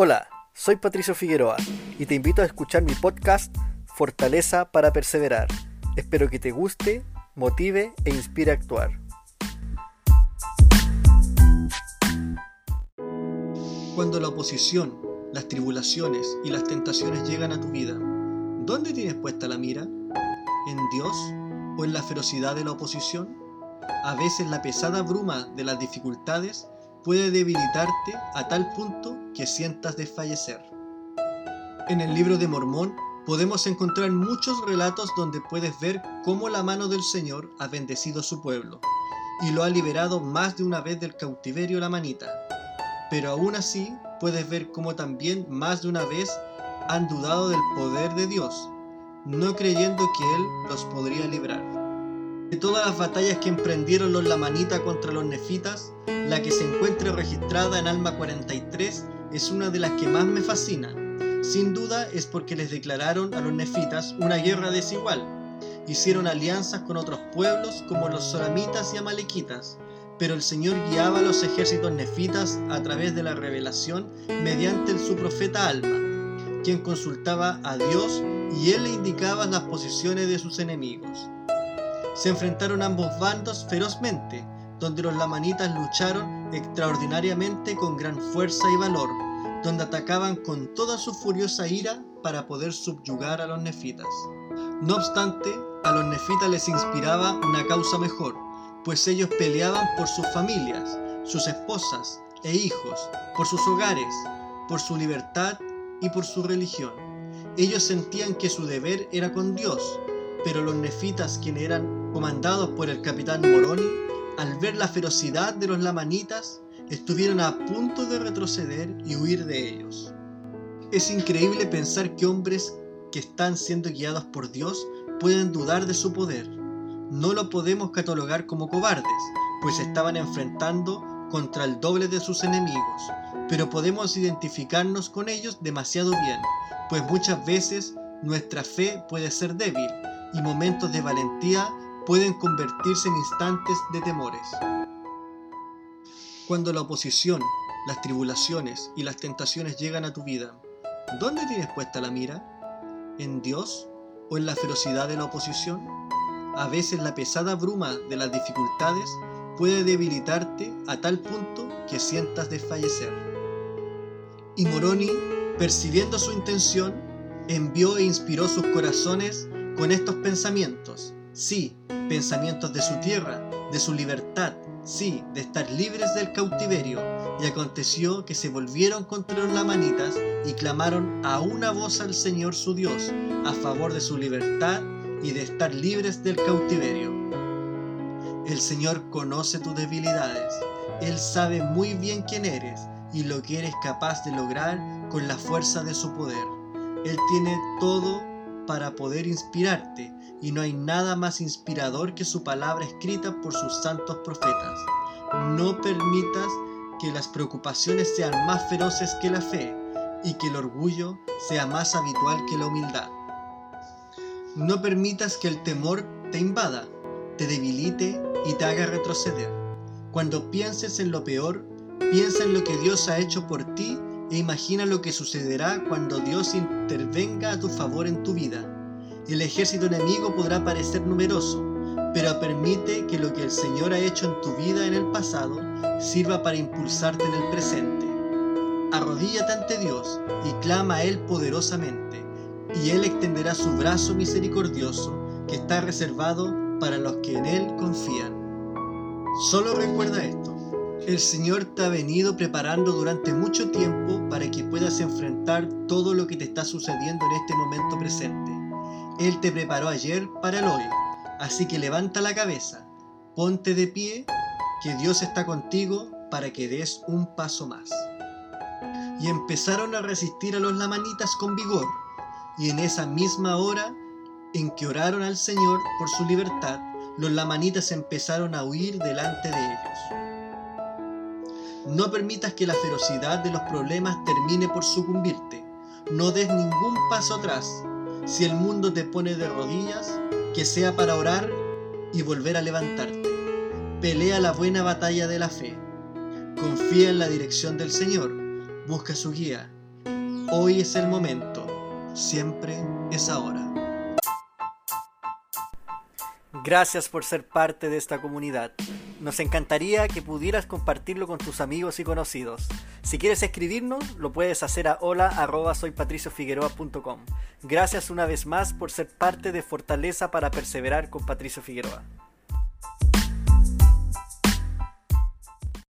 Hola, soy Patricio Figueroa y te invito a escuchar mi podcast Fortaleza para Perseverar. Espero que te guste, motive e inspire a actuar. Cuando la oposición, las tribulaciones y las tentaciones llegan a tu vida, ¿dónde tienes puesta la mira? ¿En Dios o en la ferocidad de la oposición? A veces la pesada bruma de las dificultades puede debilitarte a tal punto que sientas desfallecer. En el libro de Mormón podemos encontrar muchos relatos donde puedes ver cómo la mano del Señor ha bendecido su pueblo y lo ha liberado más de una vez del cautiverio la manita. Pero aún así puedes ver cómo también más de una vez han dudado del poder de Dios, no creyendo que Él los podría librar. De todas las batallas que emprendieron los Lamanita contra los Nefitas, la que se encuentra registrada en Alma 43 es una de las que más me fascina sin duda es porque les declararon a los nefitas una guerra desigual. Hicieron alianzas con otros pueblos como los solamitas y amalequitas, pero el Señor guiaba a los ejércitos nefitas a través de la revelación mediante su profeta Alma, quien consultaba a Dios y él le indicaba las posiciones de sus enemigos. Se enfrentaron ambos bandos ferozmente, donde los lamanitas lucharon extraordinariamente con gran fuerza y valor, donde atacaban con toda su furiosa ira para poder subyugar a los nefitas. No obstante, a los nefitas les inspiraba una causa mejor, pues ellos peleaban por sus familias, sus esposas e hijos, por sus hogares, por su libertad y por su religión. Ellos sentían que su deber era con Dios, pero los nefitas, quienes eran comandados por el capitán Moroni, al ver la ferocidad de los lamanitas, estuvieron a punto de retroceder y huir de ellos. Es increíble pensar que hombres que están siendo guiados por Dios pueden dudar de su poder. No lo podemos catalogar como cobardes, pues estaban enfrentando contra el doble de sus enemigos, pero podemos identificarnos con ellos demasiado bien, pues muchas veces nuestra fe puede ser débil y momentos de valentía pueden convertirse en instantes de temores. Cuando la oposición, las tribulaciones y las tentaciones llegan a tu vida, ¿dónde tienes puesta la mira? ¿En Dios o en la ferocidad de la oposición? A veces la pesada bruma de las dificultades puede debilitarte a tal punto que sientas desfallecer. Y Moroni, percibiendo su intención, envió e inspiró sus corazones con estos pensamientos. Sí, pensamientos de su tierra, de su libertad, sí, de estar libres del cautiverio, y aconteció que se volvieron contra los lamanitas y clamaron a una voz al Señor su Dios, a favor de su libertad y de estar libres del cautiverio. El Señor conoce tus debilidades, Él sabe muy bien quién eres y lo que eres capaz de lograr con la fuerza de su poder. Él tiene todo para poder inspirarte y no hay nada más inspirador que su palabra escrita por sus santos profetas. No permitas que las preocupaciones sean más feroces que la fe y que el orgullo sea más habitual que la humildad. No permitas que el temor te invada, te debilite y te haga retroceder. Cuando pienses en lo peor, piensa en lo que Dios ha hecho por ti e imagina lo que sucederá cuando Dios intervenga a tu favor en tu vida el ejército enemigo podrá parecer numeroso, pero permite que lo que el Señor ha hecho en tu vida en el pasado sirva para impulsarte en el presente. Arrodíllate ante Dios y clama a Él poderosamente, y Él extenderá su brazo misericordioso que está reservado para los que en Él confían. Solo recuerda esto. El Señor te ha venido preparando durante mucho tiempo para que puedas enfrentar todo lo que te está sucediendo en este momento presente. Él te preparó ayer para el hoy. Así que levanta la cabeza, ponte de pie, que Dios está contigo para que des un paso más. Y empezaron a resistir a los lamanitas con vigor, y en esa misma hora en que oraron al Señor por su libertad, los lamanitas empezaron a huir delante de ellos. No permitas que la ferocidad de los problemas termine por sucumbirte. No des ningún paso atrás, si el mundo te pone de rodillas, que sea para orar y volver a levantarte. Pelea la buena batalla de la fe. Confía en la dirección del Señor. Busca su guía Hoy es el momento, siempre es ahora. Gracias por ser parte de esta comunidad. Nos encantaría que pudieras compartirlo con tus amigos y conocidos. Si quieres escribirnos, lo puedes hacer a hola@soypatriciofigueroa.com. Gracias una vez más por ser parte de Fortaleza para Perseverar con Patricio Figueroa.